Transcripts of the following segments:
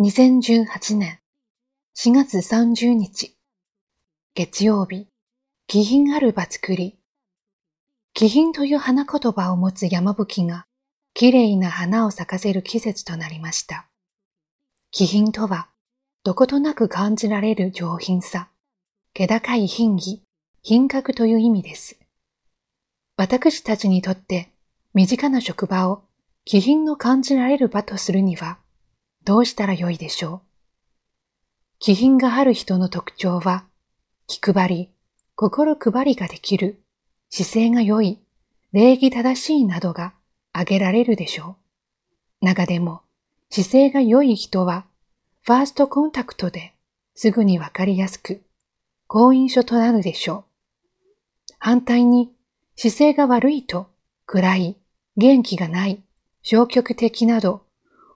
2018年4月30日月曜日気品ある場作り気品という花言葉を持つ山吹が綺麗な花を咲かせる季節となりました。気品とはどことなく感じられる上品さ、気高い品儀、品格という意味です。私たちにとって身近な職場を気品の感じられる場とするにはどうしたらよいでしょう？気品がある人の特徴は、気配り、心配りができる、姿勢が良い、礼儀正しいなどが挙げられるでしょう。中でも、姿勢が良い人は、ファーストコンタクトですぐにわかりやすく、好印象となるでしょう。反対に、姿勢が悪いと、暗い、元気がない、消極的など、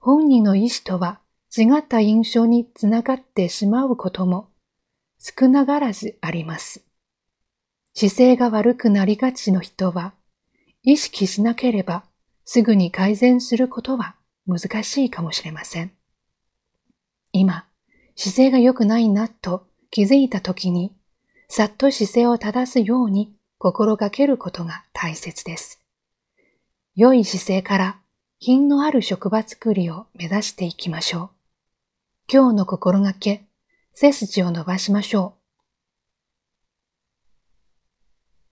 本人の意思とは違った印象につながってしまうことも少なからずあります。姿勢が悪くなりがちの人は意識しなければすぐに改善することは難しいかもしれません。今、姿勢が良くないなと気づいたときに、さっと姿勢を正すように心がけることが大切です。良い姿勢から品のある職場作りを目指していきましょう。今日の心がけ、背筋を伸ばしましょう。